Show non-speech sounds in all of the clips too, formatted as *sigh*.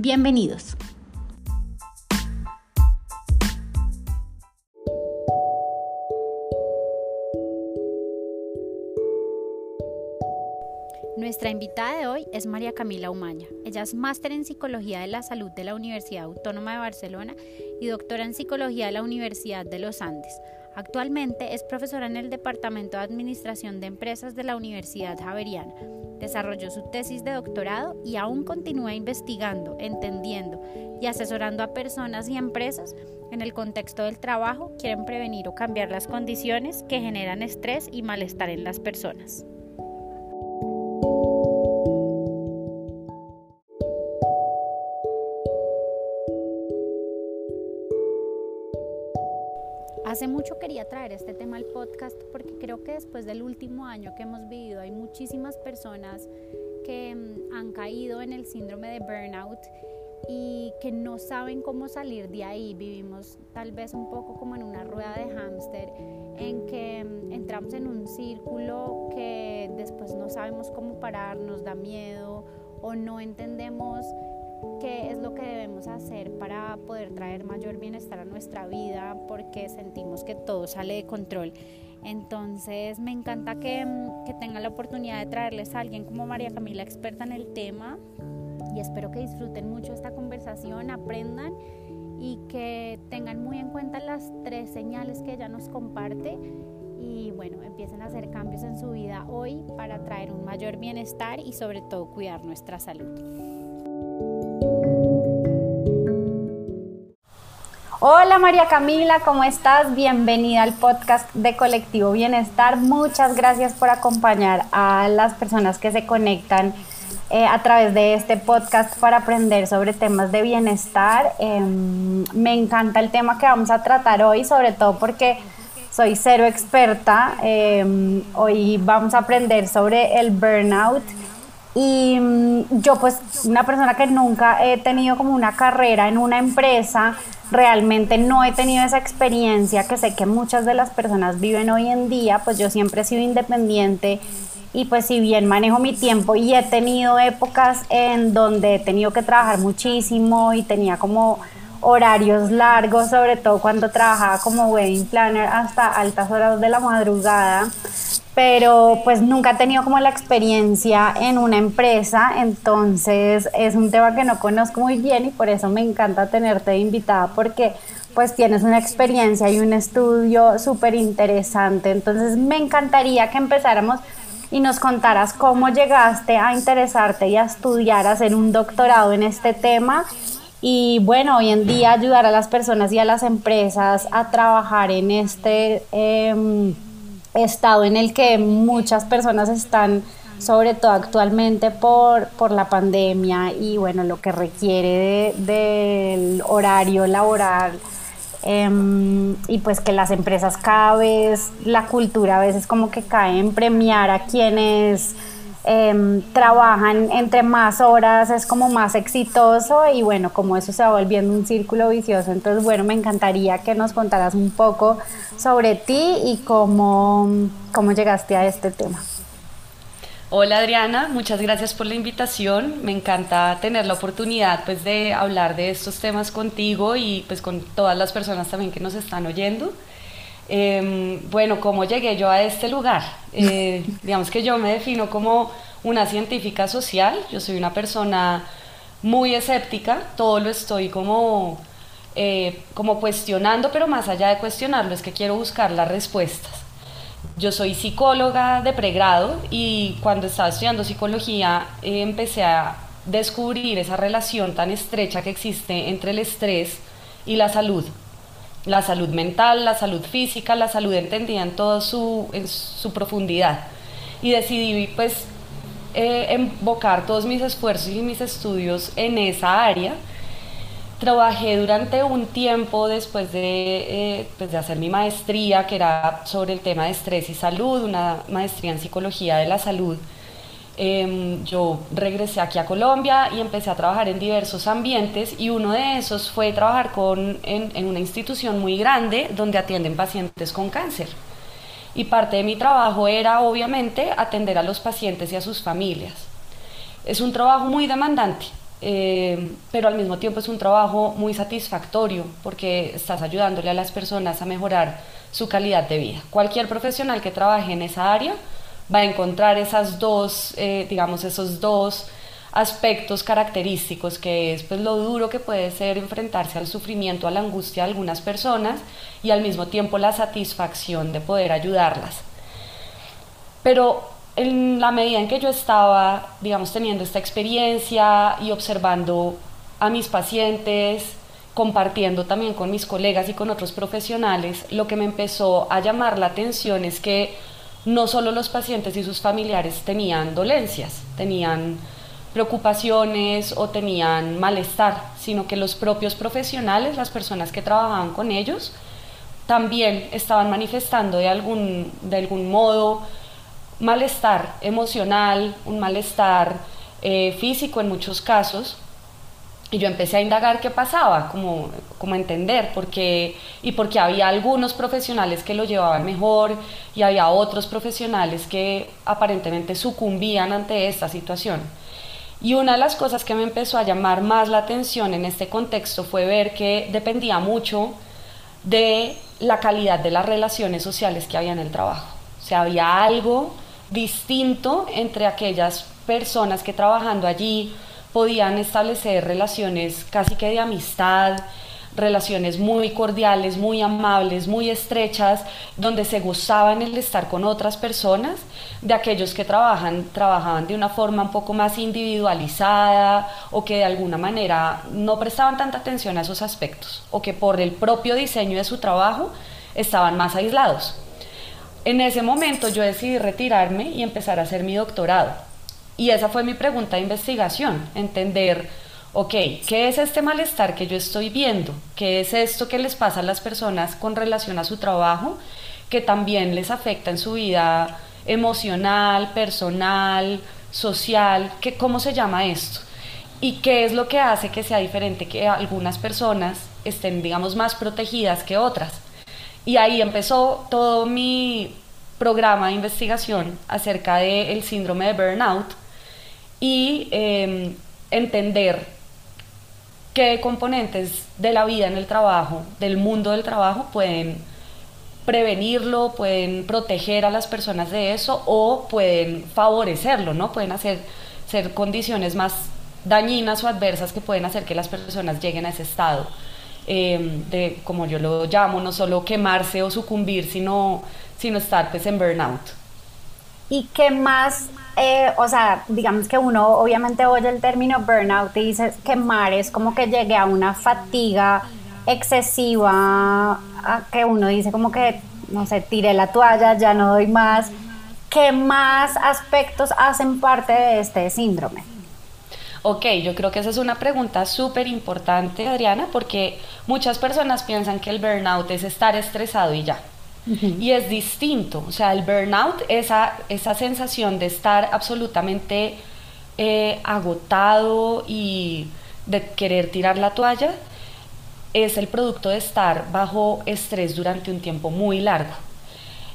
Bienvenidos. Nuestra invitada de hoy es María Camila Umaña. Ella es máster en Psicología de la Salud de la Universidad Autónoma de Barcelona y doctora en Psicología de la Universidad de los Andes. Actualmente es profesora en el Departamento de Administración de Empresas de la Universidad Javeriana. Desarrolló su tesis de doctorado y aún continúa investigando, entendiendo y asesorando a personas y empresas en el contexto del trabajo quieren prevenir o cambiar las condiciones que generan estrés y malestar en las personas. Hace mucho quería traer este tema al podcast porque creo que después del último año que hemos vivido hay muchísimas personas que mm, han caído en el síndrome de burnout y que no saben cómo salir de ahí. Vivimos tal vez un poco como en una rueda de hámster en que mm, entramos en un círculo que después no sabemos cómo parar, nos da miedo o no entendemos qué es lo que debemos hacer para poder traer mayor bienestar a nuestra vida porque sentimos que todo sale de control. Entonces me encanta que, que tengan la oportunidad de traerles a alguien como María Camila, experta en el tema, y espero que disfruten mucho esta conversación, aprendan y que tengan muy en cuenta las tres señales que ella nos comparte y bueno, empiecen a hacer cambios en su vida hoy para traer un mayor bienestar y sobre todo cuidar nuestra salud. Hola María Camila, ¿cómo estás? Bienvenida al podcast de Colectivo Bienestar. Muchas gracias por acompañar a las personas que se conectan eh, a través de este podcast para aprender sobre temas de bienestar. Em, me encanta el tema que vamos a tratar hoy, sobre todo porque soy cero experta. Em, hoy vamos a aprender sobre el burnout. Y mm, yo pues una persona que nunca he tenido como una carrera en una empresa, realmente no he tenido esa experiencia que sé que muchas de las personas viven hoy en día, pues yo siempre he sido independiente. Y pues si bien manejo mi tiempo y he tenido épocas en donde he tenido que trabajar muchísimo y tenía como horarios largos, sobre todo cuando trabajaba como wedding planner hasta altas horas de la madrugada, pero pues nunca he tenido como la experiencia en una empresa, entonces es un tema que no conozco muy bien y por eso me encanta tenerte invitada porque pues tienes una experiencia y un estudio súper interesante, entonces me encantaría que empezáramos y nos contaras cómo llegaste a interesarte y a estudiar, a hacer un doctorado en este tema y bueno, hoy en día ayudar a las personas y a las empresas a trabajar en este... Em, estado en el que muchas personas están, sobre todo actualmente por, por la pandemia y bueno, lo que requiere del horario laboral. Em, y pues que las empresas cada vez, la cultura a veces como que cae en premiar a quienes Em, trabajan entre más horas es como más exitoso y bueno, como eso se va volviendo un círculo vicioso. Entonces, bueno, me encantaría que nos contaras un poco sobre ti y cómo, cómo llegaste a este tema. Hola Adriana, muchas gracias por la invitación. Me encanta tener la oportunidad pues de hablar de estos temas contigo y pues con todas las personas también que nos están oyendo. Em, bueno, ¿cómo llegué yo a este lugar? Eh, *laughs* digamos que yo me defino como una científica social, yo soy una persona muy escéptica, todo lo estoy como, eh, como cuestionando, pero más allá de cuestionarlo es que quiero buscar las respuestas. Yo soy psicóloga de pregrado y cuando estaba estudiando psicología eh, empecé a descubrir esa relación tan estrecha que existe entre el estrés y la salud la salud mental, la salud física, la salud entendida en toda su, en su profundidad. Y decidí pues eh, todos mis esfuerzos y mis estudios en esa área. Trabajé durante un tiempo después de, eh, pues de hacer mi maestría, que era sobre el tema de estrés y salud, una maestría en psicología de la salud. Em, yo regresé aquí a Colombia y empecé a trabajar en diversos ambientes y uno de esos fue trabajar en, en una institución muy grande donde atienden pacientes con cáncer. Y parte de mi trabajo era obviamente atender a los pacientes y a sus familias. Es un trabajo muy demandante, eh, pero al mismo tiempo es un trabajo muy satisfactorio porque estás ayudándole a las personas a mejorar su calidad de vida. Cualquier profesional que trabaje en esa área va a encontrar esas dos, eh, digamos, esos dos aspectos característicos, que es pues, lo duro que puede ser enfrentarse al sufrimiento, a la angustia de algunas personas y al mismo tiempo la satisfacción de poder ayudarlas. Pero en la medida en que yo estaba, digamos, teniendo esta experiencia y observando a mis pacientes, compartiendo también con mis colegas y con otros profesionales, lo que me empezó a llamar la atención es que no solo los pacientes y sus familiares tenían dolencias, tenían preocupaciones o tenían malestar, sino que los propios profesionales, las personas que trabajaban con ellos, también estaban manifestando de algún, de algún modo malestar emocional, un malestar eh, físico en muchos casos. Y yo empecé a indagar qué pasaba, como, como entender, porque, y porque había algunos profesionales que lo llevaban mejor y había otros profesionales que aparentemente sucumbían ante esta situación. Y una de las cosas que me empezó a llamar más la atención en este contexto fue ver que dependía mucho de la calidad de las relaciones sociales que había en el trabajo. O sea, había algo distinto entre aquellas personas que trabajando allí podían establecer relaciones casi que de amistad, relaciones muy cordiales, muy amables, muy estrechas, donde se gozaban el estar con otras personas, de aquellos que trabajan, trabajaban de una forma un poco más individualizada o que de alguna manera no prestaban tanta atención a esos aspectos o que por el propio diseño de su trabajo estaban más aislados. En ese momento yo decidí retirarme y empezar a hacer mi doctorado. Y esa fue mi pregunta de investigación, entender, ok, ¿qué es este malestar que yo estoy viendo? ¿Qué es esto que les pasa a las personas con relación a su trabajo, que también les afecta en su vida emocional, personal, social? ¿Qué, ¿Cómo se llama esto? ¿Y qué es lo que hace que sea diferente que algunas personas estén, digamos, más protegidas que otras? Y ahí empezó todo mi programa de investigación acerca del síndrome de burnout y em, entender qué componentes de la vida en el trabajo, del mundo del trabajo, pueden prevenirlo, pueden proteger a las personas de eso o pueden favorecerlo, ¿no? Pueden hacer ser condiciones más dañinas o adversas que pueden hacer que las personas lleguen a ese estado. Em, de, como yo lo llamo, no solo quemarse o sucumbir, sino, sino estar pues en burnout. ¿Y qué más? Eh, o sea, digamos que uno obviamente oye el término burnout y dice quemar es como que llegue a una fatiga excesiva, que uno dice como que, no sé, tiré la toalla, ya no doy más. ¿Qué más aspectos hacen parte de este síndrome? Ok, yo creo que esa es una pregunta súper importante, Adriana, porque muchas personas piensan que el burnout es estar estresado y ya. Y es distinto, o sea, el burnout, esa, esa sensación de estar absolutamente eh, agotado y de querer tirar la toalla, es el producto de estar bajo estrés durante un tiempo muy largo.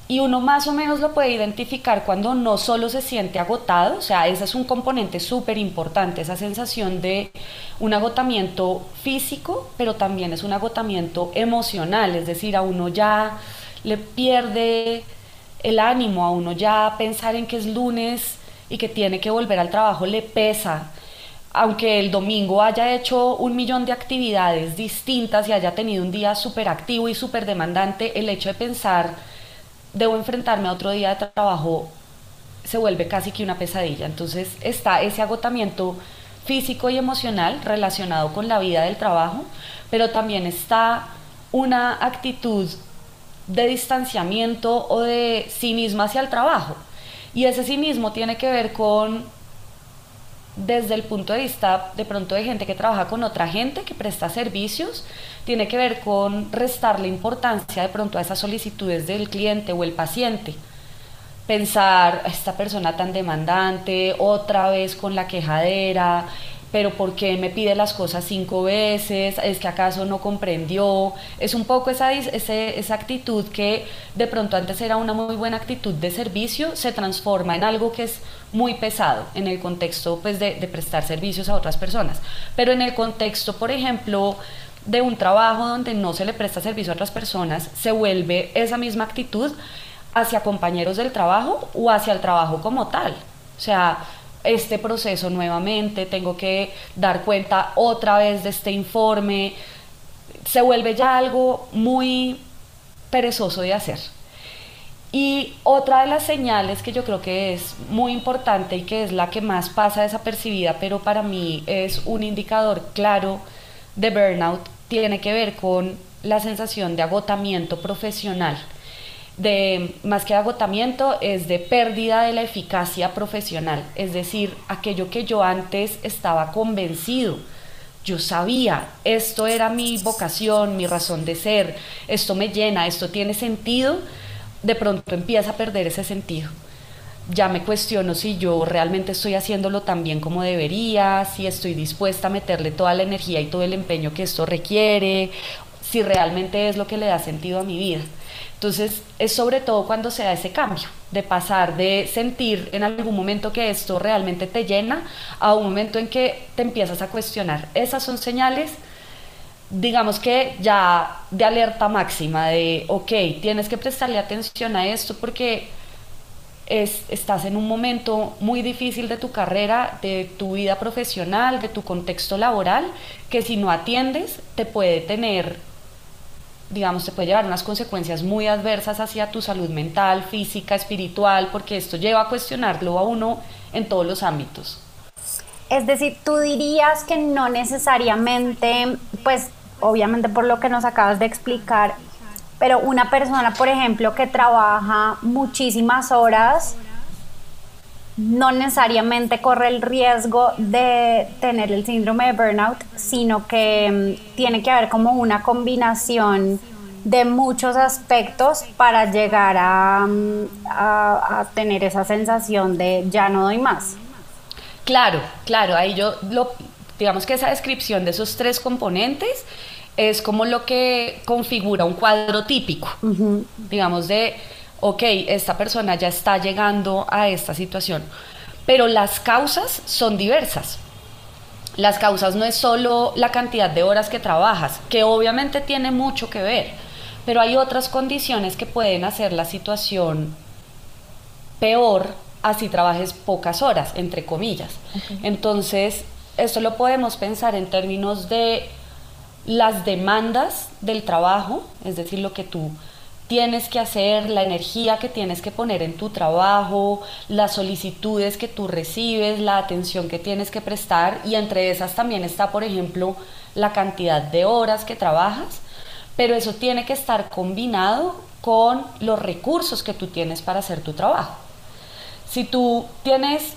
Y uno más o menos lo puede identificar cuando no solo se siente agotado, o sea, ese es un componente súper importante, esa sensación de un agotamiento físico, pero también es un agotamiento emocional, es decir, a uno ya le pierde el ánimo, a uno ya pensar en que es lunes y que tiene que volver al trabajo le pesa. Aunque el domingo haya hecho un millón de actividades distintas y haya tenido un día súper activo y súper demandante, el hecho de pensar debo enfrentarme a otro día de trabajo, se vuelve casi que una pesadilla. Entonces está ese agotamiento físico y emocional relacionado con la vida del trabajo, pero también está una actitud de distanciamiento o de cinismo hacia el trabajo. Y ese cinismo tiene que ver con desde el punto de vista de pronto de gente que trabaja con otra gente, que presta servicios, tiene que ver con restarle importancia de pronto a esas solicitudes del cliente o el paciente. Pensar, esta persona tan demandante, otra vez con la quejadera, pero ¿por qué me pide las cosas cinco veces? ¿Es que acaso no comprendió? Es un poco esa, esa actitud que de pronto antes era una muy buena actitud de servicio, se transforma en algo que es muy pesado en el contexto pues, de, de prestar servicios a otras personas. Pero en el contexto, por ejemplo, de un trabajo donde no se le presta servicio a otras personas, se vuelve esa misma actitud hacia compañeros del trabajo o hacia el trabajo como tal. O sea, este proceso nuevamente, tengo que dar cuenta otra vez de este informe, se vuelve ya algo muy perezoso de hacer. Y otra de las señales que yo creo que es muy importante y que es la que más pasa desapercibida, pero para mí es un indicador claro de burnout, tiene que ver con la sensación de agotamiento profesional de más que agotamiento es de pérdida de la eficacia profesional, es decir, aquello que yo antes estaba convencido, yo sabía, esto era mi vocación, mi razón de ser, esto me llena, esto tiene sentido, de pronto empieza a perder ese sentido. Ya me cuestiono si yo realmente estoy haciéndolo tan bien como debería, si estoy dispuesta a meterle toda la energía y todo el empeño que esto requiere, si realmente es lo que le da sentido a mi vida. Entonces es sobre todo cuando se da ese cambio, de pasar de sentir en algún momento que esto realmente te llena a un momento en que te empiezas a cuestionar. Esas son señales, digamos que ya de alerta máxima, de, ok, tienes que prestarle atención a esto porque es, estás en un momento muy difícil de tu carrera, de tu vida profesional, de tu contexto laboral, que si no atiendes te puede tener digamos, te puede llevar unas consecuencias muy adversas hacia tu salud mental, física, espiritual, porque esto lleva a cuestionarlo a uno en todos los ámbitos. Es decir, tú dirías que no necesariamente, pues obviamente por lo que nos acabas de explicar, pero una persona, por ejemplo, que trabaja muchísimas horas, no necesariamente corre el riesgo de tener el síndrome de burnout, sino que mm, tiene que haber como una combinación de muchos aspectos para llegar mm, a, tener esa sensación de ya no doy más. Claro, claro, ahí yo lo, digamos que esa descripción de esos tres componentes es como lo que configura un cuadro típico, digamos de ok, esta persona ya está llegando a esta situación. Pero las causas son diversas. Las causas no es solo la cantidad de horas que trabajas, que obviamente tiene mucho que ver, pero hay otras condiciones que pueden hacer la situación peor así trabajes pocas horas, entre comillas. Entonces, esto lo podemos pensar en términos de las demandas del trabajo, es decir, lo que tú tienes que hacer, la energía que tienes que poner en tu trabajo, las solicitudes que tú recibes, la atención que tienes que prestar y entre esas también está, por ejemplo, la cantidad de horas que trabajas, pero eso tiene que estar combinado con los recursos que tú tienes para hacer tu trabajo. Si tú tienes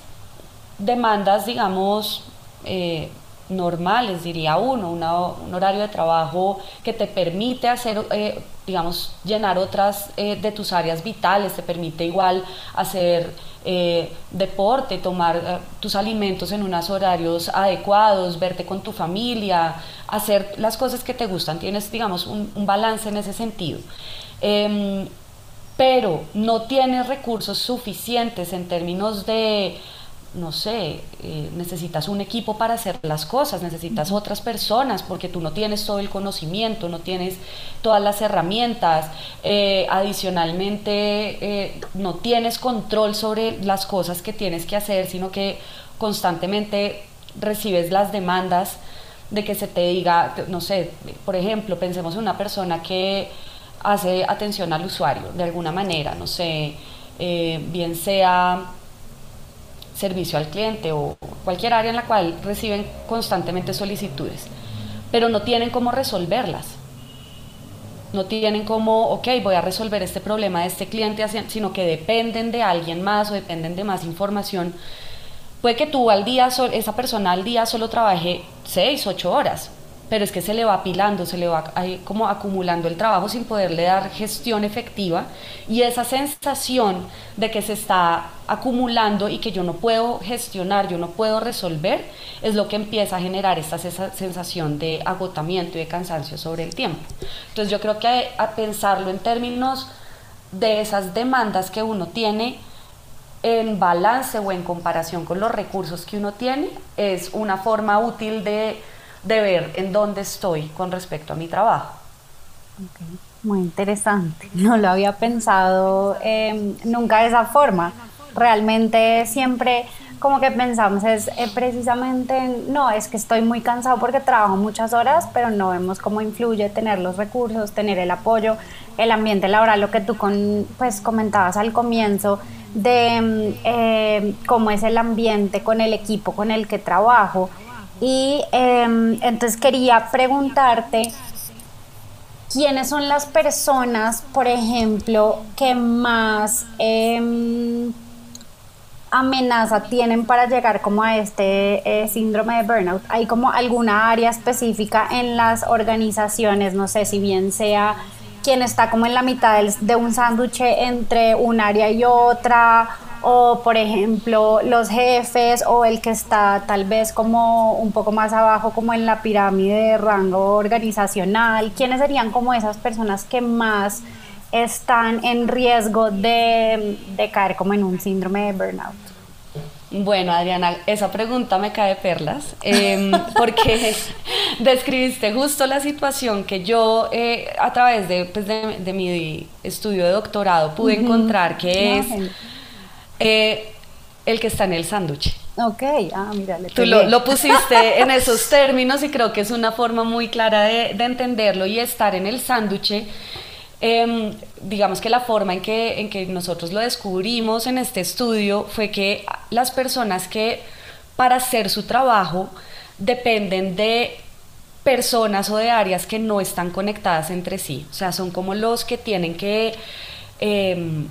demandas, digamos, eh, normales, diría uno, un horario de trabajo que te permite hacer, eh, digamos, llenar otras eh, de tus áreas vitales, te permite igual hacer eh, deporte, tomar tus alimentos en unos horarios adecuados, verte con tu familia, hacer las cosas que te gustan, tienes, digamos, un, un balance en ese sentido. Em, pero no tienes recursos suficientes en términos de no sé, eh, necesitas un equipo para hacer las cosas, necesitas otras personas porque tú no tienes todo el conocimiento, no tienes todas las herramientas, eh, adicionalmente eh, no tienes control sobre las cosas que tienes que hacer, sino que constantemente recibes las demandas de que se te diga, no sé, por ejemplo, pensemos en una persona que hace atención al usuario de alguna manera, no sé, bien sea servicio al cliente o cualquier área en la cual reciben constantemente solicitudes, pero no tienen cómo resolverlas. No tienen cómo, ok, voy a resolver este problema de este cliente, sino que dependen de alguien más o dependen de más información, Puede que tú al día, esa persona al día solo trabaje 6, 8 horas, pero es que se le va apilando, se le va como acumulando el trabajo sin poderle dar gestión efectiva y esa sensación de que se está acumulando y que yo no puedo gestionar, yo no puedo resolver, es lo que empieza a generar esta sensación de agotamiento y de cansancio sobre el tiempo. Entonces yo creo que a pensarlo en términos de esas demandas que uno tiene, en balance o en comparación con los recursos que uno tiene, es una forma útil de de ver en dónde estoy con respecto a mi trabajo. Muy interesante, no lo había pensado em, nunca de esa forma. Realmente siempre como que pensamos es eh, precisamente, no, es que estoy muy cansado porque trabajo muchas horas, pero no vemos cómo influye tener los recursos, tener el apoyo, el ambiente laboral, lo que tú pues comentabas al comienzo de em, eh, cómo es el ambiente con el equipo con el que trabajo y em, entonces quería preguntarte, ¿quiénes son las personas, por ejemplo, que más em, amenaza tienen para llegar como a este eh, síndrome de burnout? ¿Hay como alguna área específica en las organizaciones? No sé si bien sea quien está como en la mitad de un sándwich entre un área y otra o por ejemplo los jefes o el que está tal vez como un poco más abajo como en la pirámide de rango organizacional, ¿quiénes serían como esas personas que más están en riesgo de, caer como en un síndrome de burnout? Bueno, Adriana, esa pregunta me cae de perlas, em, *laughs* porque describiste justo la situación que yo eh, a través de, pues de, mi estudio de doctorado pude encontrar, que es eh, el que está en el sándwich. Ok, ah, mira, Tú lo, pusiste *laughs* en esos términos y creo que es una forma muy clara de, entenderlo y estar en el sándwich. Em, digamos que la forma en que, en que nosotros lo descubrimos en este estudio fue que las personas que para hacer su trabajo dependen de personas o de áreas que no están conectadas entre sí. O sea, son como los que tienen que... Em,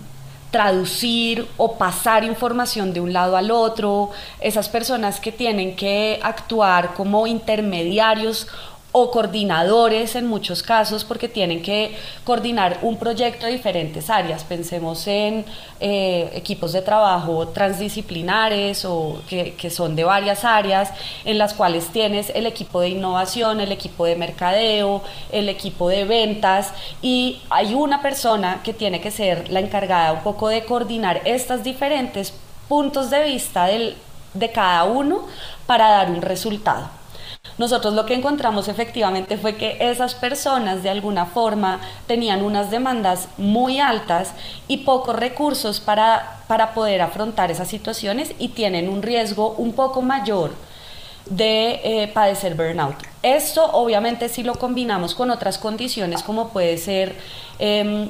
traducir o pasar información de un lado al otro, esas personas que tienen que actuar como intermediarios o coordinadores en muchos casos porque tienen que coordinar un proyecto de diferentes áreas. Pensemos en eh, equipos de trabajo transdisciplinares o que, que, son de varias áreas en las cuales tienes el equipo de innovación, el equipo de mercadeo, el equipo de ventas y hay una persona que tiene que ser la encargada un poco de coordinar estas diferentes puntos de vista del, de cada uno para dar un resultado. Nosotros lo que encontramos efectivamente fue que esas personas de alguna forma tenían unas demandas muy altas y pocos recursos para, para poder afrontar esas situaciones y tienen un riesgo un poco mayor de eh, padecer burnout. Esto obviamente si lo combinamos con otras condiciones como puede ser, em,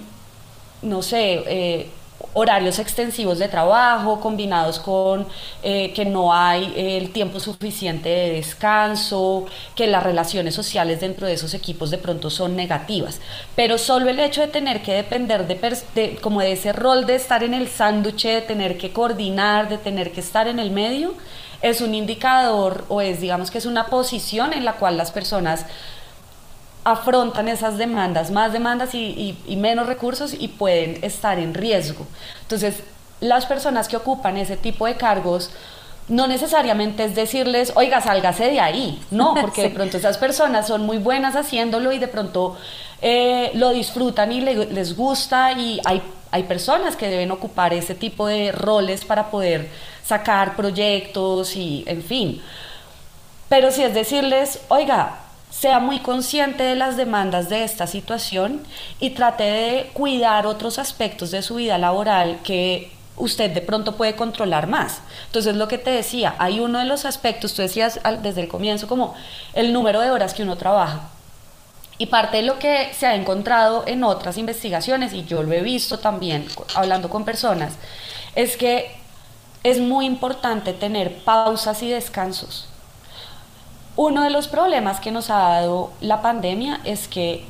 no sé, eh, horarios extensivos de trabajo combinados con eh, que no hay el tiempo suficiente de descanso, que las relaciones sociales dentro de esos equipos de pronto son negativas. Pero solo el hecho de tener que depender de, como de ese rol de estar en el sándwich, de tener que coordinar, de tener que estar en el medio, es un indicador o es digamos que es una posición en la cual las personas afrontan esas demandas, más demandas y, menos recursos y pueden estar en riesgo. Entonces, las personas que ocupan ese tipo de cargos, no necesariamente es decirles, oiga, sálgase de ahí, no, *laughs* porque de pronto esas personas son muy buenas haciéndolo y de pronto eh, lo disfrutan y les gusta y hay, hay personas que deben ocupar ese tipo de roles para poder sacar proyectos y, en fin. Pero si es decirles, oiga, sea muy consciente de las demandas de esta situación y trate de cuidar otros aspectos de su vida laboral que usted de pronto puede controlar más. Entonces, lo que te decía, hay uno de los aspectos, tú decías desde el comienzo, como el número de horas que uno trabaja. Y parte de lo que se ha encontrado en otras investigaciones, y yo lo he visto también hablando con personas, es que es muy importante tener pausas y descansos. Uno de los problemas que nos ha dado la pandemia es que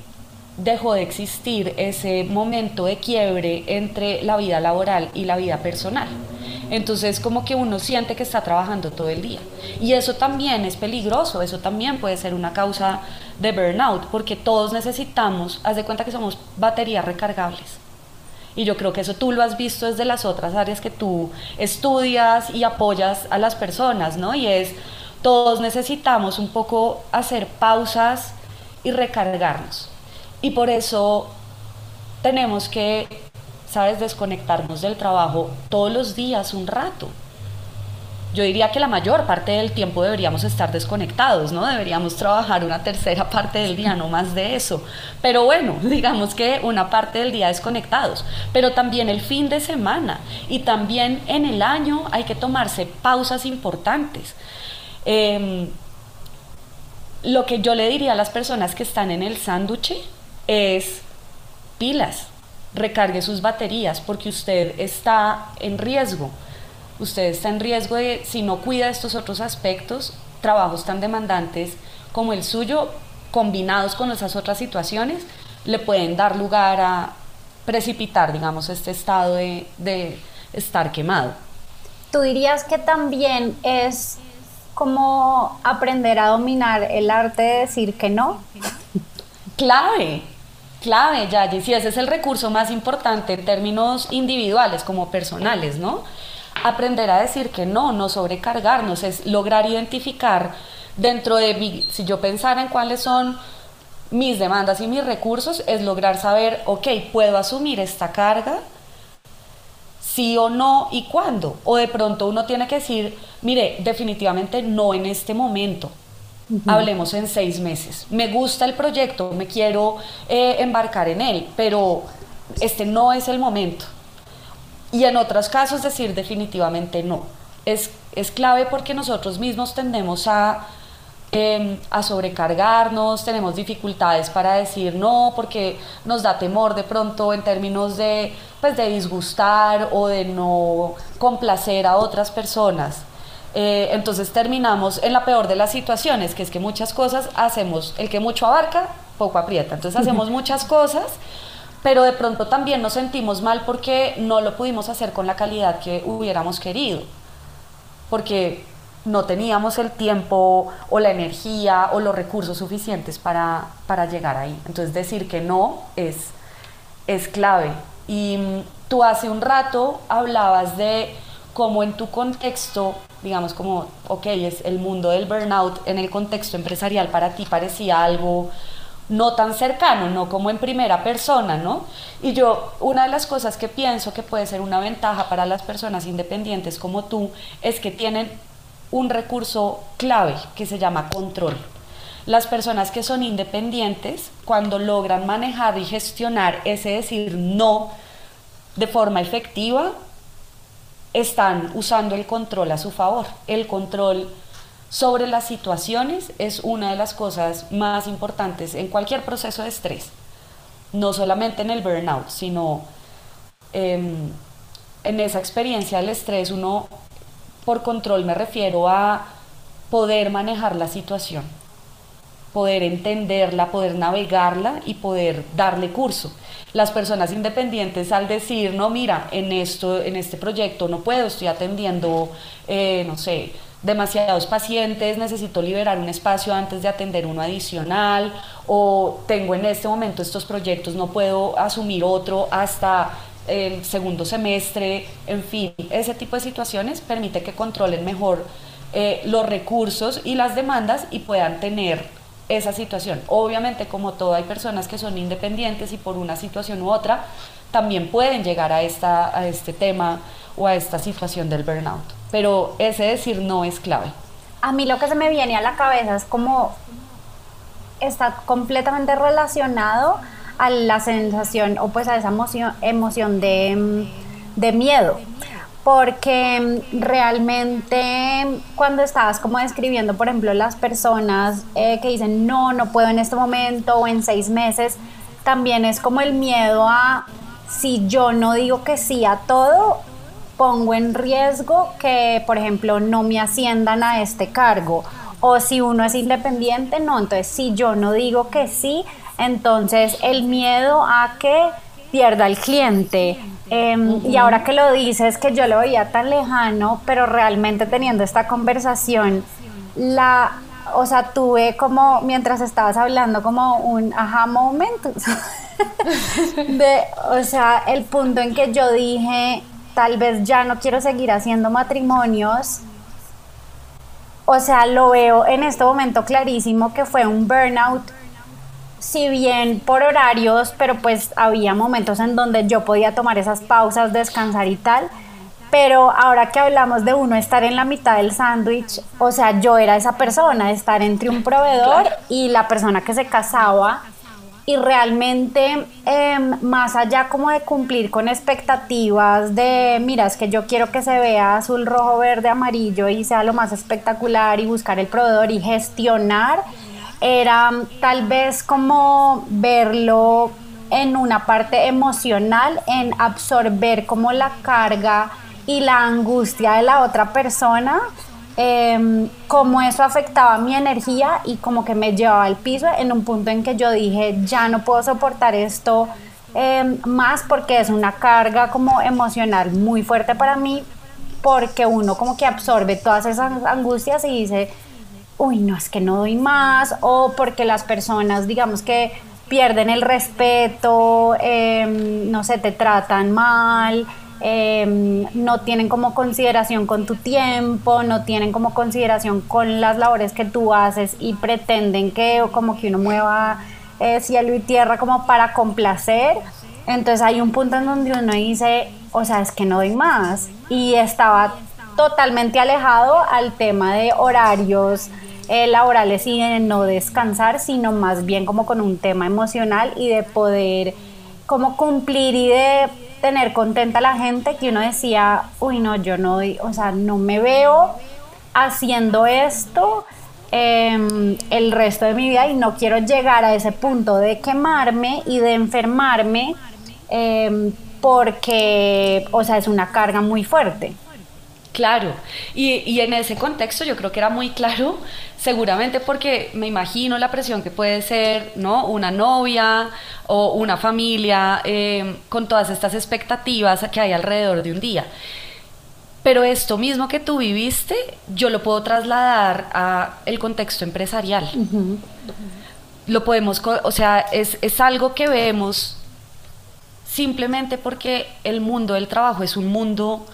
dejó de existir ese momento de quiebre entre la vida laboral y la vida personal. Entonces como que uno siente que está trabajando todo el día. Y eso también es peligroso, eso también puede ser una causa de burnout, porque todos necesitamos, haz de cuenta que somos baterías recargables. Y yo creo que eso tú lo has visto desde las otras áreas que tú estudias y apoyas a las personas, ¿no? Y es, todos necesitamos un poco hacer pausas y recargarnos. Y por eso tenemos que, ¿sabes?, desconectarnos del trabajo todos los días un rato. Yo diría que la mayor parte del tiempo deberíamos estar desconectados, ¿no? Deberíamos trabajar una tercera *laughs* parte del día, no más de eso. Pero bueno, *laughs* digamos que una parte del día desconectados. Pero también el fin de semana y también en el año hay que tomarse pausas importantes. Em, lo que yo le diría a las personas que están en el sándwich es pilas, recargue sus baterías porque usted está en riesgo usted está en riesgo de, si no cuida estos otros aspectos, trabajos tan demandantes como el suyo, combinados con esas otras situaciones, le pueden dar lugar a precipitar, digamos, este estado de, de estar quemado. ¿Tú dirías que también es como aprender a dominar el arte de decir que no? Clave, clave, Yayi. Sí, ese es el recurso más importante en términos individuales como personales, ¿no? aprender a decir que no, no sobrecargarnos, es lograr identificar dentro de mi, si yo pensara en cuáles son mis demandas y mis recursos, es lograr saber, ok, ¿puedo asumir esta carga? Sí o no y cuándo. O de pronto uno tiene que decir, mire, definitivamente no en este momento. Hablemos en seis meses. Me gusta el proyecto, me quiero eh, embarcar en él, pero este no es el momento y en otros casos decir definitivamente no. Es, es clave porque nosotros mismos tendemos a, a sobrecargarnos, tenemos dificultades para decir no porque nos da temor de pronto en términos de, pues, de disgustar o de no complacer a otras personas. Eh, entonces terminamos en la peor de las situaciones, que es que muchas cosas hacemos, el que mucho abarca, poco aprieta. Entonces hacemos *laughs* muchas cosas pero de pronto también nos sentimos mal porque no lo pudimos hacer con la calidad que hubiéramos querido, porque no teníamos el tiempo o la energía o los recursos suficientes para, para llegar ahí. Entonces decir que no es, es clave. Y mm, tú hace un rato hablabas de cómo en tu contexto, digamos como, ok, es el mundo del burnout, en el contexto empresarial para ti parecía algo no tan cercano, no como en primera persona, ¿no? Y yo, una de las cosas que pienso que puede ser una ventaja para las personas independientes como tú es que tienen un recurso clave que se llama control. Las personas que son independientes, cuando logran manejar y gestionar ese decir no de forma efectiva, están usando el control a su favor. El control sobre las situaciones es una de las cosas más importantes en cualquier proceso de estrés, no solamente en el burnout, sino em, en esa experiencia del estrés, uno por control me refiero a poder manejar la situación, poder entenderla, poder navegarla y poder darle curso. Las personas independientes al decir, no, mira, en, esto, en este proyecto no puedo, estoy atendiendo, eh, no sé, demasiados pacientes, necesito liberar un espacio antes de atender uno adicional o tengo en este momento estos proyectos, no puedo asumir otro hasta el segundo semestre, en fin, ese tipo de situaciones permite que controlen mejor eh, los recursos y las demandas y puedan tener esa situación. Obviamente, como todo, hay personas que son independientes y por una situación u otra también pueden llegar a, esta, a este tema o a esta situación del burnout pero ese decir no es clave. A mí lo que se me viene a la cabeza es como está completamente relacionado a la sensación o pues a esa emoción, emoción de, miedo porque realmente cuando estabas como describiendo, por ejemplo, las personas eh, que dicen no, no puedo en este momento o en seis meses, también es como el miedo a si yo no digo que sí a todo, pongo en riesgo que, por ejemplo, no me asciendan a este cargo. O si uno es independiente, no. Entonces, si yo no digo que sí, entonces el miedo a que pierda el cliente Em, y ahora que lo dices, que yo lo veía tan lejano, pero realmente teniendo esta conversación, la, o sea, tuve como, mientras estabas hablando, como un aha moment. *laughs* de, o sea, el punto en que yo dije, tal vez ya no quiero seguir haciendo matrimonios. O sea, lo veo en este momento clarísimo que fue un burnout si bien por horarios, pero pues había momentos en donde yo podía tomar esas pausas, descansar y tal. Pero ahora que hablamos de uno estar en la mitad del sándwich, o sea, yo era esa persona, estar entre un proveedor y la persona que se casaba. Y realmente, em, más allá como de cumplir con expectativas de, mira, es que yo quiero que se vea azul, rojo, verde, amarillo y sea lo más espectacular y buscar el proveedor y gestionar, era tal vez como verlo en una parte emocional, en absorber como la carga y la angustia de la otra persona, eh, cómo eso afectaba mi energía y como que me llevaba al piso en un punto en que yo dije, ya no puedo soportar esto em, más porque es una carga como emocional muy fuerte para mí, porque uno como que absorbe todas esas angustias y dice, uy, no, es que no doy más, o porque las personas, digamos que pierden el respeto, em, no sé, te tratan mal, em, no tienen como consideración con tu tiempo, no tienen como consideración con las labores que tú haces y pretenden que como que uno mueva eh, cielo y tierra como para complacer. Entonces hay un punto en donde uno dice, o sea, es que no doy más. Y estaba totalmente alejado al tema de horarios eh, laborales y de no descansar, sino más bien como con un tema emocional y de poder como cumplir y de tener contenta a la gente que uno decía, uy, no, yo no, o sea, no me veo haciendo esto em, el resto de mi vida y no quiero llegar a ese punto de quemarme y de enfermarme em, porque, o sea, es una carga muy fuerte. Claro, y, en ese contexto yo creo que era muy claro, seguramente porque me imagino la presión que puede ser, ¿no? Una novia o una familia em, con todas estas expectativas que hay alrededor de un día. Pero esto mismo que tú viviste, yo lo puedo trasladar a el contexto empresarial. Lo podemos, o sea, es, es algo que vemos simplemente porque el mundo del trabajo es un mundo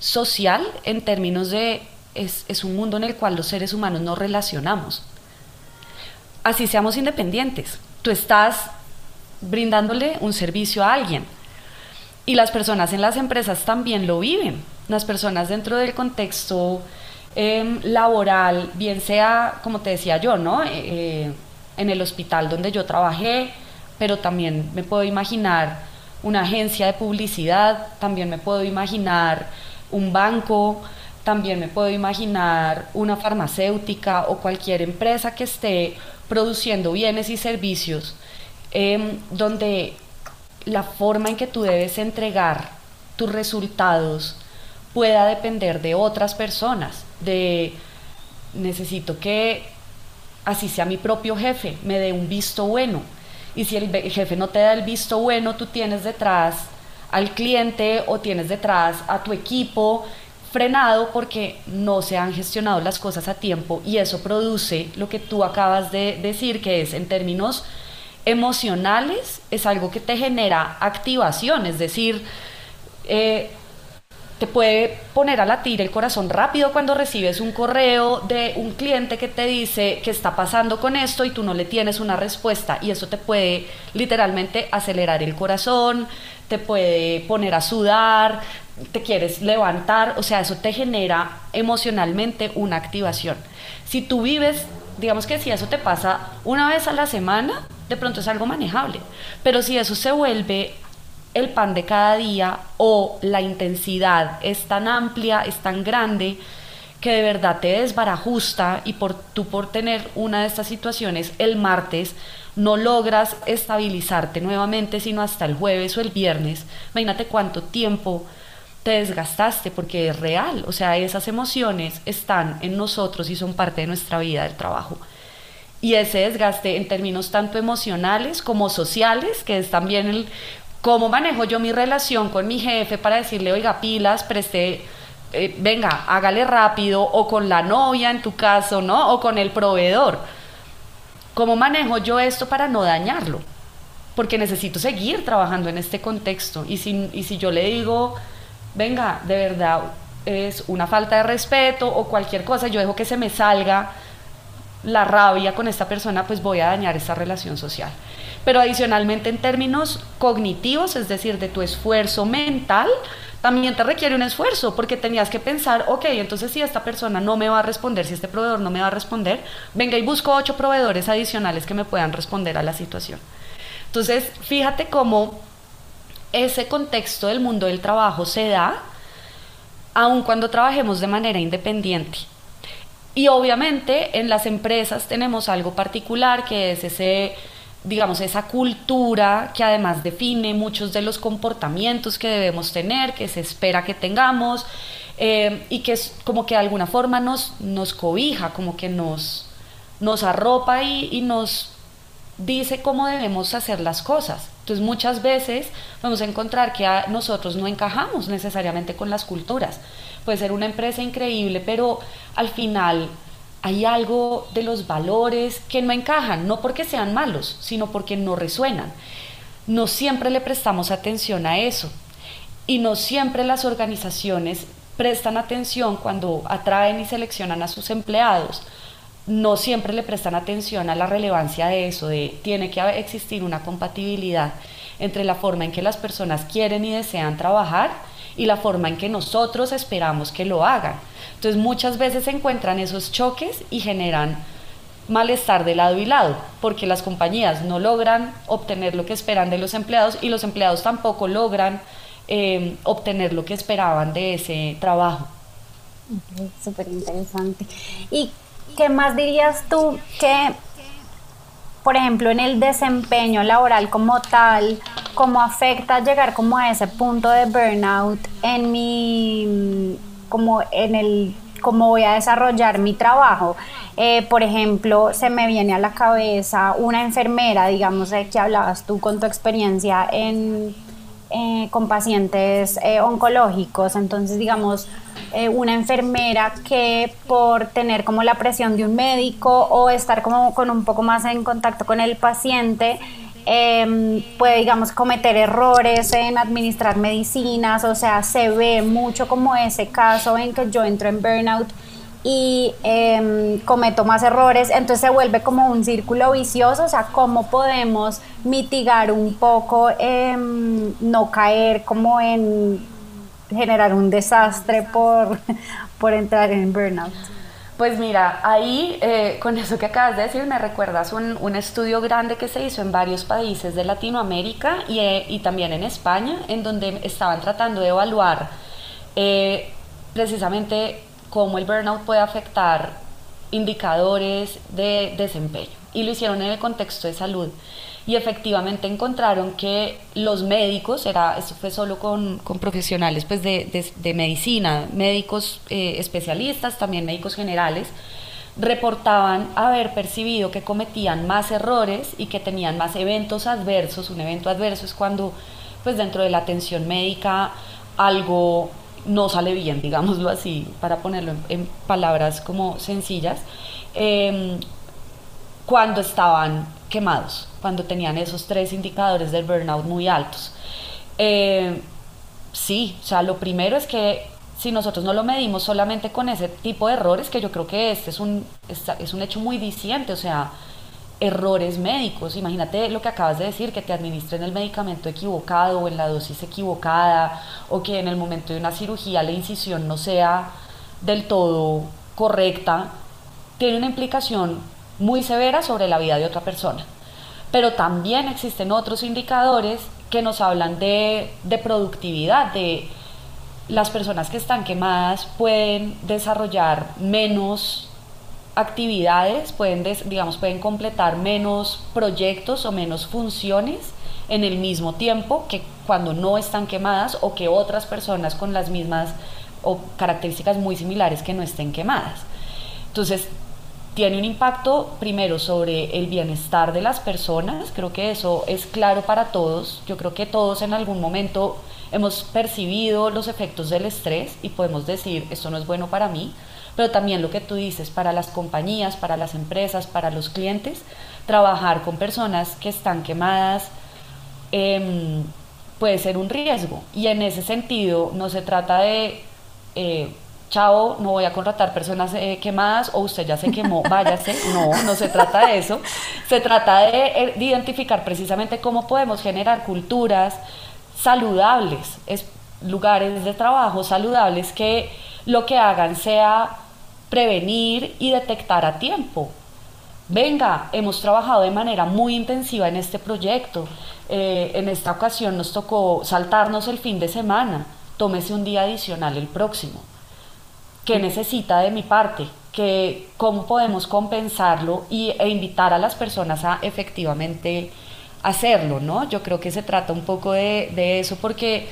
social en términos de es, un mundo en el cual los seres humanos nos relacionamos. Así seamos independientes. Tú estás brindándole un servicio a alguien. Y las personas en las empresas también lo viven. Las personas dentro del contexto em, laboral, bien sea, como te decía yo, ¿no? Eh, eh, en el hospital donde yo trabajé, pero también me puedo imaginar una agencia de publicidad, también me puedo imaginar un banco, también me puedo imaginar una farmacéutica o cualquier empresa que esté produciendo bienes y servicios em, donde la forma en que tú debes entregar tus resultados pueda depender de otras personas, de necesito que así sea mi propio jefe, me dé un visto bueno. Y si el jefe no te da el visto bueno, tú tienes detrás al cliente o tienes detrás a tu equipo frenado porque no se han gestionado las cosas a tiempo y eso produce lo que tú acabas de decir, que es en términos emocionales, es algo que te genera activación, es decir, eh, te puede poner a latir el corazón rápido cuando recibes un correo de un cliente que te dice que está pasando con esto y tú no le tienes una respuesta y eso te puede literalmente acelerar el corazón, te puede poner a sudar, te quieres levantar, o sea, eso te genera emocionalmente una activación. Si tú vives, digamos que si eso te pasa una vez a la semana, de pronto es algo manejable, pero si eso se vuelve el pan de cada día o la intensidad es tan amplia, es tan grande, que de verdad te desbarajusta y por tú por tener una de estas situaciones el martes no logras estabilizarte nuevamente sino hasta el jueves o el viernes, imagínate cuánto tiempo te desgastaste porque es real, o sea, esas emociones están en nosotros y son parte de nuestra vida del trabajo. Y ese desgaste en términos tanto emocionales como sociales, que es también el ¿Cómo manejo yo mi relación con mi jefe para decirle, oiga, pilas, preste, eh, venga, hágale rápido, o con la novia en tu caso, ¿no? O con el proveedor. ¿Cómo manejo yo esto para no dañarlo? Porque necesito seguir trabajando en este contexto. Y si, y si yo le digo, venga, de verdad es una falta de respeto o cualquier cosa, yo dejo que se me salga la rabia con esta persona, pues voy a dañar esta relación social. Pero adicionalmente en términos cognitivos, es decir, de tu esfuerzo mental, también te requiere un esfuerzo, porque tenías que pensar, ok, entonces si esta persona no me va a responder, si este proveedor no me va a responder, venga y busco ocho proveedores adicionales que me puedan responder a la situación. Entonces, fíjate cómo ese contexto del mundo del trabajo se da, aun cuando trabajemos de manera independiente. Y obviamente en las empresas tenemos algo particular que es ese digamos, esa cultura que además define muchos de los comportamientos que debemos tener, que se espera que tengamos, eh, y que es como que de alguna forma nos, nos cobija, como que nos, nos arropa y, y nos dice cómo debemos hacer las cosas. Entonces muchas veces vamos a encontrar que nosotros no encajamos necesariamente con las culturas. Puede ser una empresa increíble, pero al final hay algo de los valores que no encajan, no porque sean malos, sino porque no resuenan. No siempre le prestamos atención a eso y no siempre las organizaciones prestan atención cuando atraen y seleccionan a sus empleados. No siempre le prestan atención a la relevancia de eso, de tiene que existir una compatibilidad entre la forma en que las personas quieren y desean trabajar y la forma en que nosotros esperamos que lo hagan. Entonces muchas veces encuentran esos choques y generan malestar de lado y lado, porque las compañías no logran obtener lo que esperan de los empleados y los empleados tampoco logran eh, obtener lo que esperaban de ese trabajo. Súper interesante. ¿Y qué más dirías tú que, por ejemplo, en el desempeño laboral como tal, cómo afecta llegar como a ese punto de burnout en mi, como en el, cómo voy a desarrollar mi trabajo. Eh, por ejemplo, se me viene a la cabeza una enfermera, digamos, de que hablabas tú con tu experiencia en, eh, con pacientes eh, oncológicos, entonces, digamos, una enfermera que por tener como la presión de un médico o estar como con un poco más en contacto con el paciente, eh, puede, digamos, cometer errores en administrar medicinas, o sea, se ve mucho como ese caso en que yo entro en burnout y em, cometo más errores, entonces se vuelve como un círculo vicioso, o sea, cómo podemos mitigar un poco, em, no caer como en generar un desastre por, *laughs* por entrar en burnout. Pues mira, ahí eh, con eso que acabas de decir me recuerdas un, estudio grande que se hizo en varios países de Latinoamérica y, eh, también en España, en donde estaban tratando de evaluar eh, precisamente cómo el burnout puede afectar indicadores de desempeño. Y lo hicieron en el contexto de salud y efectivamente encontraron que los médicos, era, esto fue solo con, con profesionales pues de, de, medicina, médicos eh, especialistas, también médicos generales, reportaban haber percibido que cometían más errores y que tenían más eventos adversos. Un evento adverso es cuando pues dentro de la atención médica algo no sale bien, *laughs* digámoslo así, para ponerlo en, palabras como sencillas, em, cuando estaban quemados, cuando tenían esos tres indicadores del burnout muy altos. Eh, sí, o sea, lo primero es que si nosotros no lo medimos solamente con ese tipo de errores, que yo creo que este es un, es un hecho muy diciente, o sea, errores médicos. Imagínate lo que acabas de decir, que te administren el medicamento equivocado o en la dosis equivocada, o que en el momento de una cirugía la incisión no sea del todo correcta, tiene una implicación muy severa sobre la vida de otra persona. Pero también existen otros indicadores que nos hablan de, productividad, de las personas que están quemadas pueden desarrollar menos actividades, pueden, digamos, pueden completar menos proyectos o menos funciones en el mismo tiempo que cuando no están quemadas o que otras personas con las mismas o características muy similares que no estén quemadas. Entonces, tiene un impacto primero sobre el bienestar de las personas, creo que eso es claro para todos, yo creo que todos en algún momento hemos percibido los efectos del estrés y podemos decir, esto no es bueno para mí, pero también lo que tú dices, para las compañías, para las empresas, para los clientes, trabajar con personas que están quemadas em, puede ser un riesgo. Y en ese sentido no se trata de... Eh, chao, no voy a contratar personas eh, quemadas o usted ya se quemó, *laughs* váyase. No, no se trata de eso. Se trata de, eh, de identificar precisamente cómo podemos generar culturas saludables, es, lugares de trabajo saludables que lo que hagan sea prevenir y detectar a tiempo. Venga, hemos trabajado de manera muy intensiva en este proyecto. Eh, en esta ocasión nos tocó saltarnos el fin de semana. Tómese un día adicional el próximo. ¿Qué necesita de mi parte? que ¿Cómo podemos compensarlo y, e invitar a las personas a efectivamente hacerlo? ¿no? Yo creo que se trata un poco de eso porque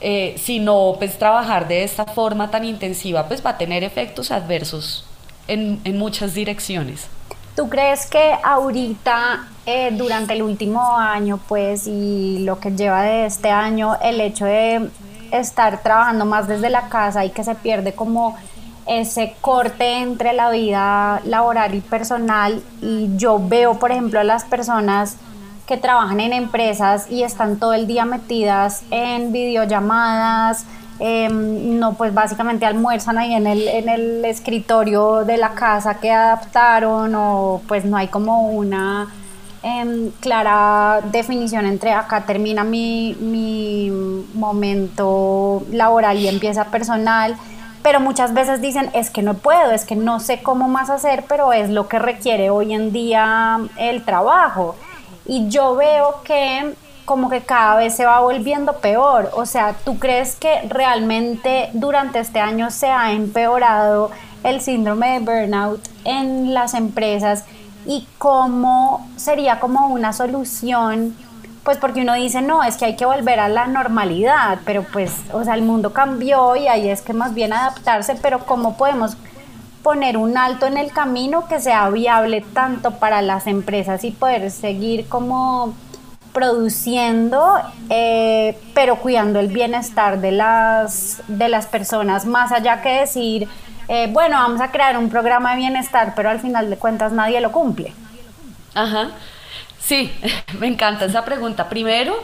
eh, si no, pues trabajar de esta forma tan intensiva, pues va a tener efectos adversos en, en muchas direcciones. ¿Tú crees que ahorita, eh, durante el último año, pues, y lo que lleva de este año, el hecho de estar trabajando más desde la casa y que se pierde como ese corte entre la vida laboral y personal y yo veo, por ejemplo, a las personas que trabajan en empresas y están todo el día metidas en videollamadas, em, no, pues básicamente almuerzan ahí en el, en el escritorio de la casa que adaptaron o pues no hay como una em, clara definición entre acá termina mi, mi momento laboral y empieza personal pero muchas veces dicen es que no puedo, es que no sé cómo más hacer, pero es lo que requiere hoy en día el trabajo y yo veo que como que cada vez se va volviendo peor. O sea, ¿tú crees que realmente durante este año se ha empeorado el síndrome de burnout en las empresas y cómo sería como una solución? Pues porque uno dice, no, es que hay que volver a la normalidad, pero pues, o sea, el mundo cambió y ahí es que más bien adaptarse, pero ¿cómo podemos poner un alto en el camino que sea viable tanto para las empresas y poder seguir como produciendo, eh, pero cuidando el bienestar de las, de las personas, más allá que decir, eh, bueno, vamos a crear un programa de bienestar, pero al final de cuentas nadie lo cumple. Ajá. Sí, *laughs* me encanta esa pregunta. Primero,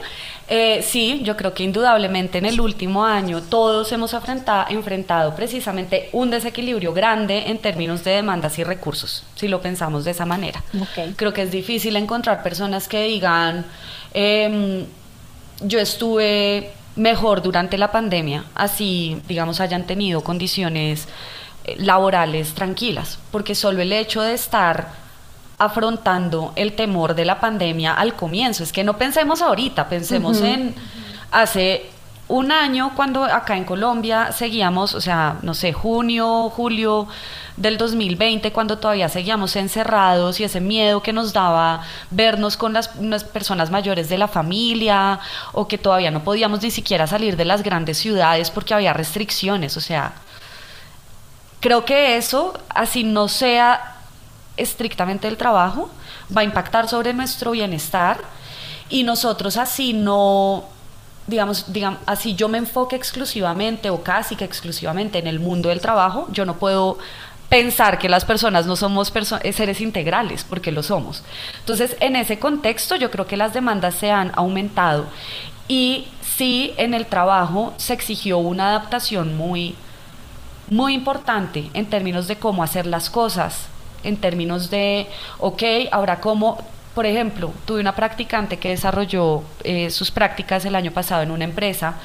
eh, sí, yo creo que indudablemente en el último año todos hemos enfrentado precisamente un desequilibrio grande en términos de demandas y recursos, si lo pensamos de esa manera. Creo que es difícil encontrar personas que digan, em, yo estuve mejor durante la pandemia, así, digamos, hayan tenido condiciones eh, laborales tranquilas, porque solo el hecho de estar afrontando el temor de la pandemia al comienzo. Es que no pensemos ahorita, pensemos en hace un año cuando acá en Colombia seguíamos, o sea, no sé, junio, julio del 2020, cuando todavía seguíamos encerrados y ese miedo que nos daba vernos con las, personas mayores de la familia o que todavía no podíamos ni siquiera salir de las grandes ciudades porque había restricciones, o sea, creo que eso, así no sea estrictamente del trabajo, va a impactar sobre nuestro bienestar y nosotros así no, digamos, digamos, así yo me enfoque exclusivamente o casi que exclusivamente en el mundo del trabajo, yo no puedo pensar que las personas no somos eh, seres integrales, porque lo somos. Entonces, en ese contexto, yo creo que las demandas se han aumentado y sí en el trabajo se exigió una adaptación muy, muy importante en términos de cómo hacer las cosas, en términos de, ok, ahora cómo, por ejemplo, tuve una practicante que desarrolló eh, sus prácticas el año pasado en una empresa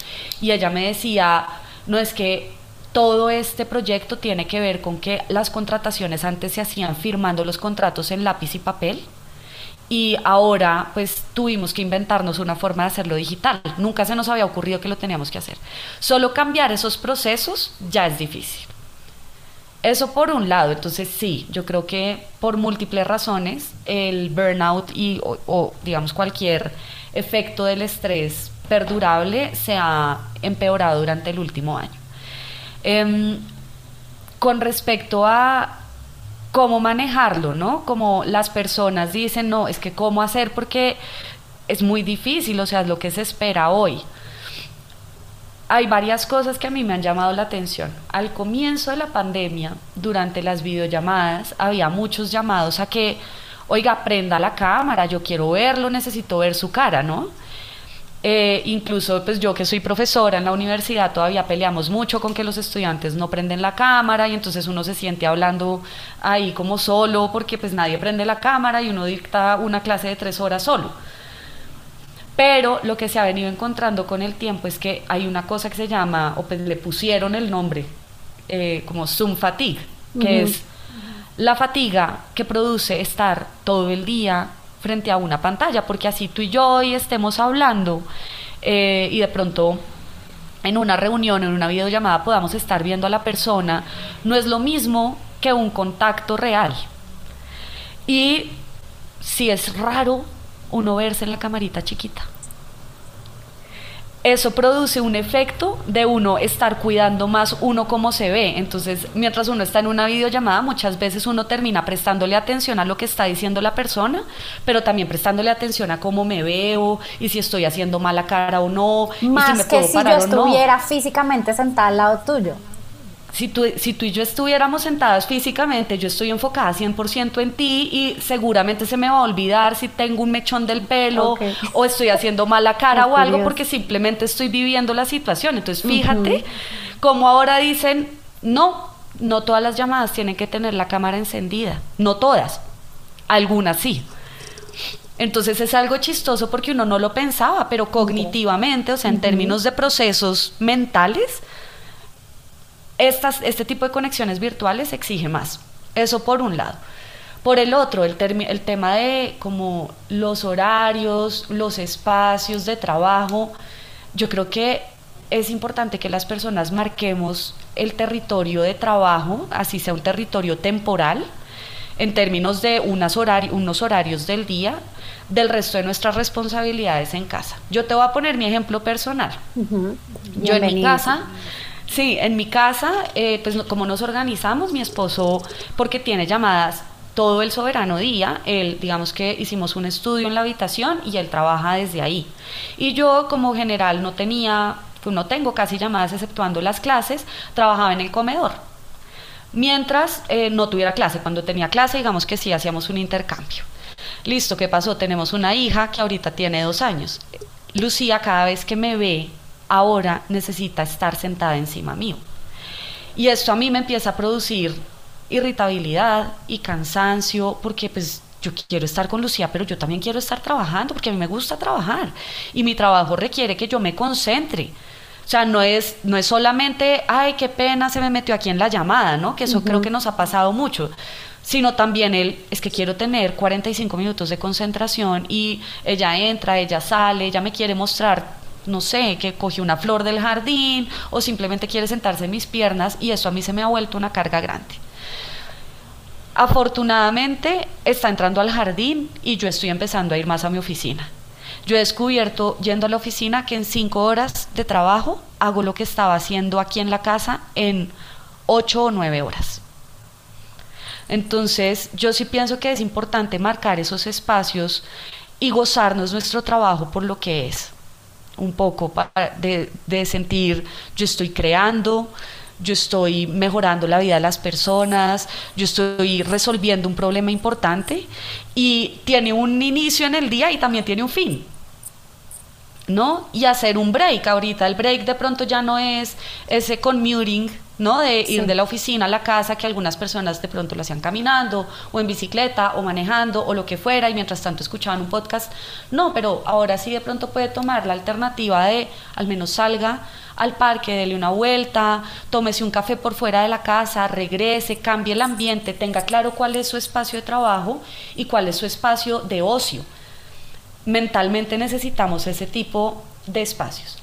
y ella me decía, no es que todo este proyecto tiene que ver con que las contrataciones antes se hacían firmando los contratos en lápiz y papel y ahora pues tuvimos que inventarnos una forma de hacerlo digital. Nunca se nos había ocurrido que lo teníamos que hacer. Solo cambiar esos procesos ya es difícil. Eso por un lado, entonces sí, yo creo que por múltiples razones el burnout y o, digamos cualquier efecto del estrés perdurable se ha empeorado durante el último año. Em, con respecto a cómo manejarlo, ¿no? Como las personas dicen, no, es que cómo hacer porque es muy difícil, o sea, es lo que se espera hoy. Hay varias cosas que a mí me han llamado la atención. Al comienzo de la pandemia, durante las videollamadas, había muchos llamados a que, oiga, prenda la cámara, yo quiero verlo, necesito ver su cara, ¿no? Eh, incluso pues yo que soy profesora en la universidad todavía peleamos mucho con que los estudiantes no prenden la cámara y entonces uno se siente hablando ahí como solo porque pues nadie prende la cámara y uno dicta una clase de tres horas solo. Pero lo que se ha venido encontrando con el tiempo es que hay una cosa que se llama, o pues le pusieron el nombre, eh, como Zoom fatigue, que es la fatiga que produce estar todo el día frente a una pantalla, porque así tú y yo hoy estemos hablando eh, y de pronto en una reunión, en una videollamada podamos estar viendo a la persona, no es lo mismo que un contacto real. Y si es raro uno verse en la camarita chiquita eso produce un efecto de uno estar cuidando más uno cómo se ve. Entonces, mientras uno está en una videollamada, muchas veces uno termina prestándole atención a lo que está diciendo la persona, pero también prestándole atención a cómo me veo y si estoy haciendo mala cara o no. Más y si que si yo estuviera físicamente sentada al lado tuyo si tú, si tú y yo estuviéramos sentadas físicamente, yo estoy enfocada 100% en ti y seguramente se me va a olvidar si tengo un mechón del pelo o estoy haciendo mala cara o algo porque simplemente estoy viviendo la situación. Entonces, fíjate como ahora dicen, no, no todas las llamadas tienen que tener la cámara encendida, no todas, algunas sí. Entonces es algo chistoso porque uno no lo pensaba, pero cognitivamente, o sea, en términos de procesos mentales, estas, este tipo de conexiones virtuales exige más. Eso por un lado. Por el otro, el, el tema de como los horarios, los espacios de trabajo, yo creo que es importante que las personas marquemos el territorio de trabajo, así sea un territorio temporal, en términos de unos horarios del día, del resto de nuestras responsabilidades en casa. Yo te voy a poner mi ejemplo personal. Yo en mi casa Sí, en mi casa, eh, pues como nos organizamos, mi esposo, porque tiene llamadas todo el soberano día, él, digamos que hicimos un estudio en la habitación y él trabaja desde ahí. Y yo como general no tenía, pues no tengo casi llamadas exceptuando las clases, trabajaba en el comedor. Mientras eh, no tuviera clase, cuando tenía clase, digamos que sí hacíamos un intercambio. Listo, ¿qué pasó? Tenemos una hija que ahorita tiene dos años. Lucía cada vez que me ve ahora necesita estar sentada encima mío. Y esto a mí me empieza a producir irritabilidad y cansancio porque pues yo quiero estar con Lucía, pero yo también quiero estar trabajando porque a mí me gusta trabajar y mi trabajo requiere que yo me concentre. O sea, no es, no es solamente, ay, qué pena, se me metió aquí en la llamada, ¿no? Que eso creo que nos ha pasado mucho sino también él es que quiero tener 45 minutos de concentración y ella entra, ella sale, ella me quiere mostrar no sé, que cogió una flor del jardín o simplemente quiere sentarse en mis piernas y eso a mí se me ha vuelto una carga grande. Afortunadamente está entrando al jardín y yo estoy empezando a ir más a mi oficina. Yo he descubierto yendo a la oficina que en cinco horas de trabajo hago lo que estaba haciendo aquí en la casa en ocho o nueve horas. Entonces yo sí pienso que es importante marcar esos espacios y gozarnos nuestro trabajo por lo que es un poco de, de sentir yo estoy creando, yo estoy mejorando la vida de las personas, yo estoy resolviendo un problema importante y tiene un inicio en el día y también tiene un fin. ¿No? Y hacer un break ahorita. El break de pronto ya no es ese commuting ¿no? De ir de la oficina a la casa, que algunas personas de pronto lo hacían caminando, o en bicicleta, o manejando, o lo que fuera, y mientras tanto escuchaban un podcast. No, pero ahora sí de pronto puede tomar la alternativa de al menos salga al parque, dele una vuelta, tómese un café por fuera de la casa, regrese, cambie el ambiente, tenga claro cuál es su espacio de trabajo y cuál es su espacio de ocio. Mentalmente necesitamos ese tipo de espacios.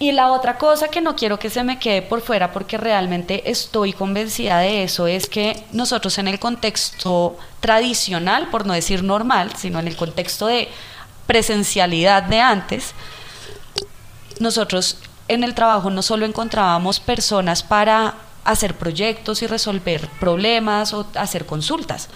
Y la otra cosa que no quiero que se me quede por fuera, porque realmente estoy convencida de eso, es que nosotros en el contexto tradicional, por no decir normal, sino en el contexto de presencialidad de antes, nosotros en el trabajo no solo encontrábamos personas para hacer proyectos y resolver problemas o hacer consultas.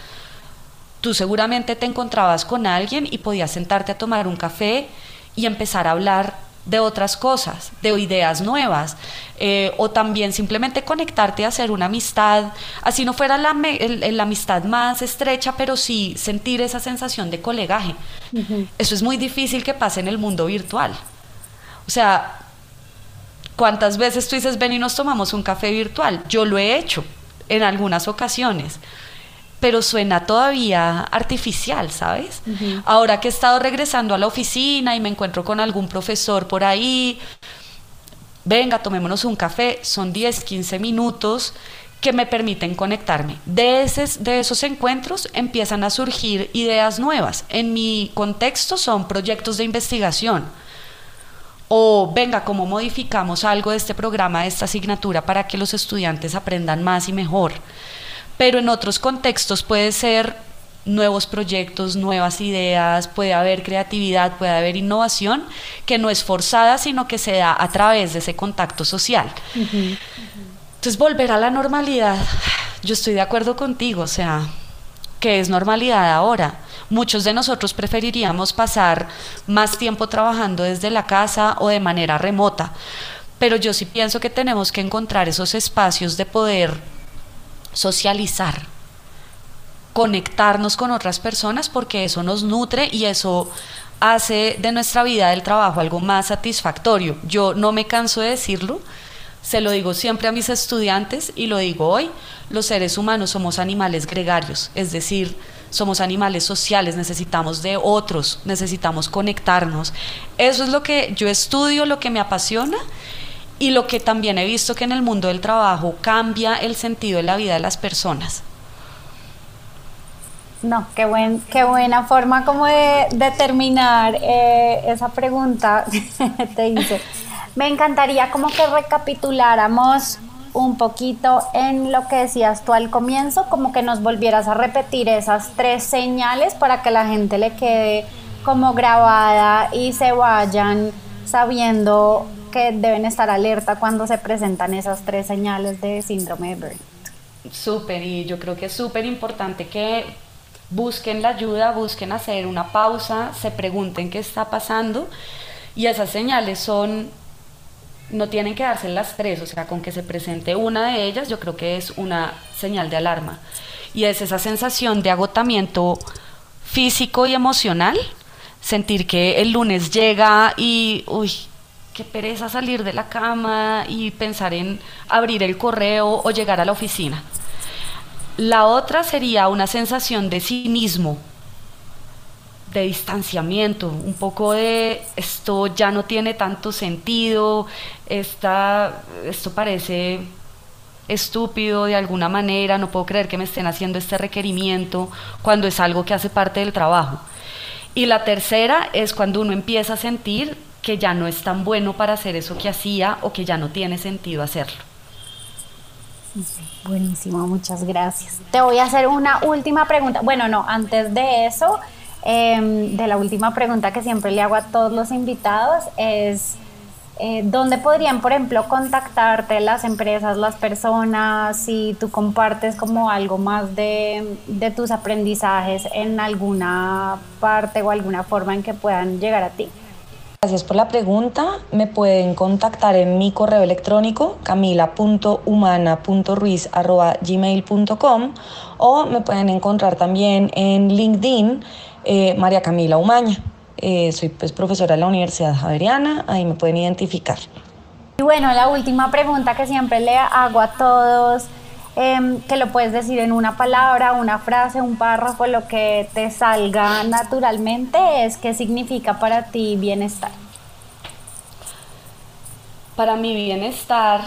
Tú seguramente te encontrabas con alguien y podías sentarte a tomar un café y empezar a hablar de otras cosas, de ideas nuevas, eh, o también simplemente conectarte a hacer una amistad, así no fuera la, amistad más estrecha, pero sí sentir esa sensación de colegaje. Eso es muy difícil que pase en el mundo virtual. O sea, ¿cuántas veces tú dices, ven y nos tomamos un café virtual? Yo lo he hecho en algunas ocasiones pero suena todavía artificial, ¿sabes? Ahora que he estado regresando a la oficina y me encuentro con algún profesor por ahí, venga, tomémonos un café, son 10, 15 minutos que me permiten conectarme. De, de esos encuentros empiezan a surgir ideas nuevas. En mi contexto son proyectos de investigación. O venga, ¿cómo modificamos algo de este programa, de esta asignatura, para que los estudiantes aprendan más y mejor? Pero en otros contextos puede ser nuevos proyectos, nuevas ideas, puede haber creatividad, puede haber innovación que no es forzada, sino que se da a través de ese contacto social. Entonces, volver a la normalidad, yo estoy de acuerdo contigo, o sea, que es normalidad ahora. Muchos de nosotros preferiríamos pasar más tiempo trabajando desde la casa o de manera remota, pero yo sí pienso que tenemos que encontrar esos espacios de poder socializar, conectarnos con otras personas porque eso nos nutre y eso hace de nuestra vida del trabajo algo más satisfactorio. Yo no me canso de decirlo, se lo digo siempre a mis estudiantes y lo digo hoy, los seres humanos somos animales gregarios, es decir, somos animales sociales, necesitamos de otros, necesitamos conectarnos. Eso es lo que yo estudio, lo que me apasiona y lo que también he visto que en el mundo del trabajo cambia el sentido de la vida de las personas. No, qué, buen, qué buena forma como de, terminar eh, esa pregunta *laughs* te hice. Me encantaría como que recapituláramos un poquito en lo que decías tú al comienzo, como que nos volvieras a repetir esas tres señales para que la gente le quede como grabada y se vayan sabiendo que deben estar alerta cuando se presentan esas tres señales de síndrome de Burnout. Súper, y yo creo que es súper importante que busquen la ayuda, busquen hacer una pausa, se pregunten qué está pasando y esas señales son, no tienen que darse las tres, o sea, con que se presente una de ellas yo creo que es una señal de alarma y es esa sensación de agotamiento físico y emocional, sentir que el lunes llega y, uy, qué pereza salir de la cama y pensar en abrir el correo o llegar a la oficina. La otra sería una sensación de cinismo, de distanciamiento, un poco de esto ya no tiene tanto sentido, esta, esto parece estúpido de alguna manera, no puedo creer que me estén haciendo este requerimiento cuando es algo que hace parte del trabajo. Y la tercera es cuando uno empieza a sentir que ya no es tan bueno para hacer eso que hacía o que ya no tiene sentido hacerlo. Buenísimo, muchas gracias. Te voy a hacer una última pregunta. Bueno, no, antes de eso, em, de la última pregunta que siempre le hago a todos los invitados es, eh, ¿dónde podrían, por ejemplo, contactarte las empresas, las personas, si tú compartes como algo más de tus aprendizajes en alguna parte o alguna forma en que puedan llegar a ti? Gracias por la pregunta. Me pueden contactar en mi correo electrónico camila.humana.ruiz.gmail.com o me pueden encontrar también en LinkedIn eh, María Camila Umaña. Eh, soy pues, profesora de la Universidad Javeriana, ahí me pueden identificar. Y bueno, la última pregunta que siempre le hago a todos, em, que lo puedes decir en una palabra, una frase, un párrafo, lo que te salga naturalmente, es qué significa para ti bienestar para mi bienestar,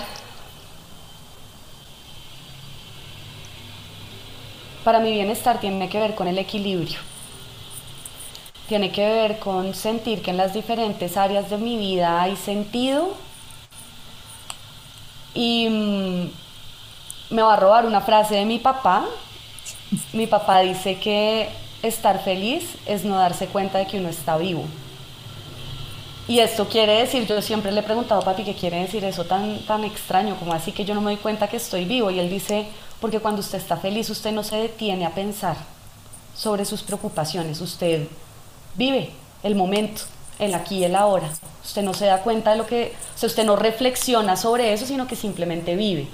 para mi bienestar tiene que ver con el equilibrio. Tiene que ver con sentir que en las diferentes áreas de mi vida hay sentido. Y mm, me va a robar una frase de mi papá. Mi papá dice que estar feliz es no darse cuenta de que uno está vivo. Y esto quiere decir, yo siempre le he preguntado a papi qué quiere decir eso tan, tan extraño, como así que yo no me doy cuenta que estoy vivo. Y él dice, porque cuando usted está feliz, usted no se detiene a pensar sobre sus preocupaciones, usted vive el momento, el aquí y el ahora. Usted no se da cuenta de lo que, o sea, usted no reflexiona sobre eso, sino que simplemente vive.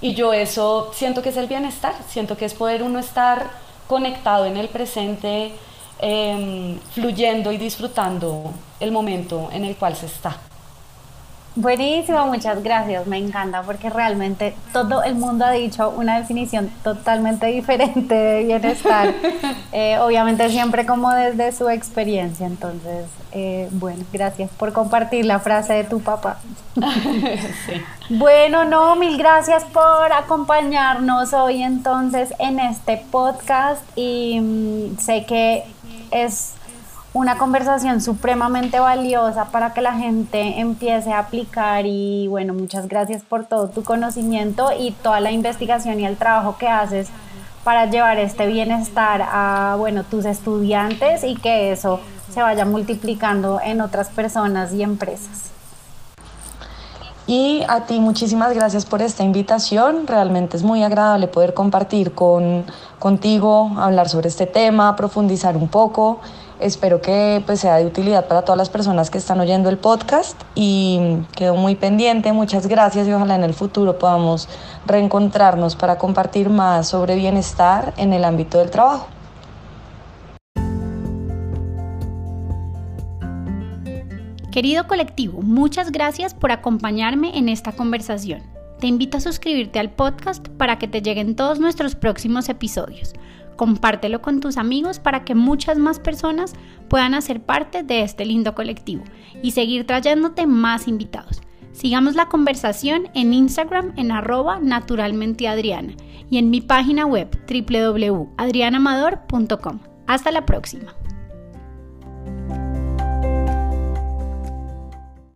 Y yo eso siento que es el bienestar, siento que es poder uno estar conectado en el presente, Em, fluyendo y disfrutando el momento en el cual se está. Buenísimo, muchas gracias, me encanta porque realmente todo el mundo ha dicho una definición totalmente diferente de bienestar, *laughs* eh, obviamente siempre como desde su experiencia, entonces, eh, bueno, gracias por compartir la frase de tu papá. *laughs* Bueno, no, mil gracias por acompañarnos hoy entonces en este podcast y mm, sé que es una conversación supremamente valiosa para que la gente empiece a aplicar y bueno, muchas gracias por todo tu conocimiento y toda la investigación y el trabajo que haces para llevar este bienestar a bueno, tus estudiantes y que eso se vaya multiplicando en otras personas y empresas. Y a ti muchísimas gracias por esta invitación. Realmente es muy agradable poder compartir con, contigo, hablar sobre este tema, profundizar un poco. Espero que pues, sea de utilidad para todas las personas que están oyendo el podcast y quedo muy pendiente. Muchas gracias y ojalá en el futuro podamos reencontrarnos para compartir más sobre bienestar en el ámbito del trabajo. Querido colectivo, muchas gracias por acompañarme en esta conversación. Te invito a suscribirte al podcast para que te lleguen todos nuestros próximos episodios. Compártelo con tus amigos para que muchas más personas puedan hacer parte de este lindo colectivo y seguir trayéndote más invitados. Sigamos la conversación en Instagram en arroba naturalmenteadriana y en mi página web www.adrianamador.com. Hasta la próxima.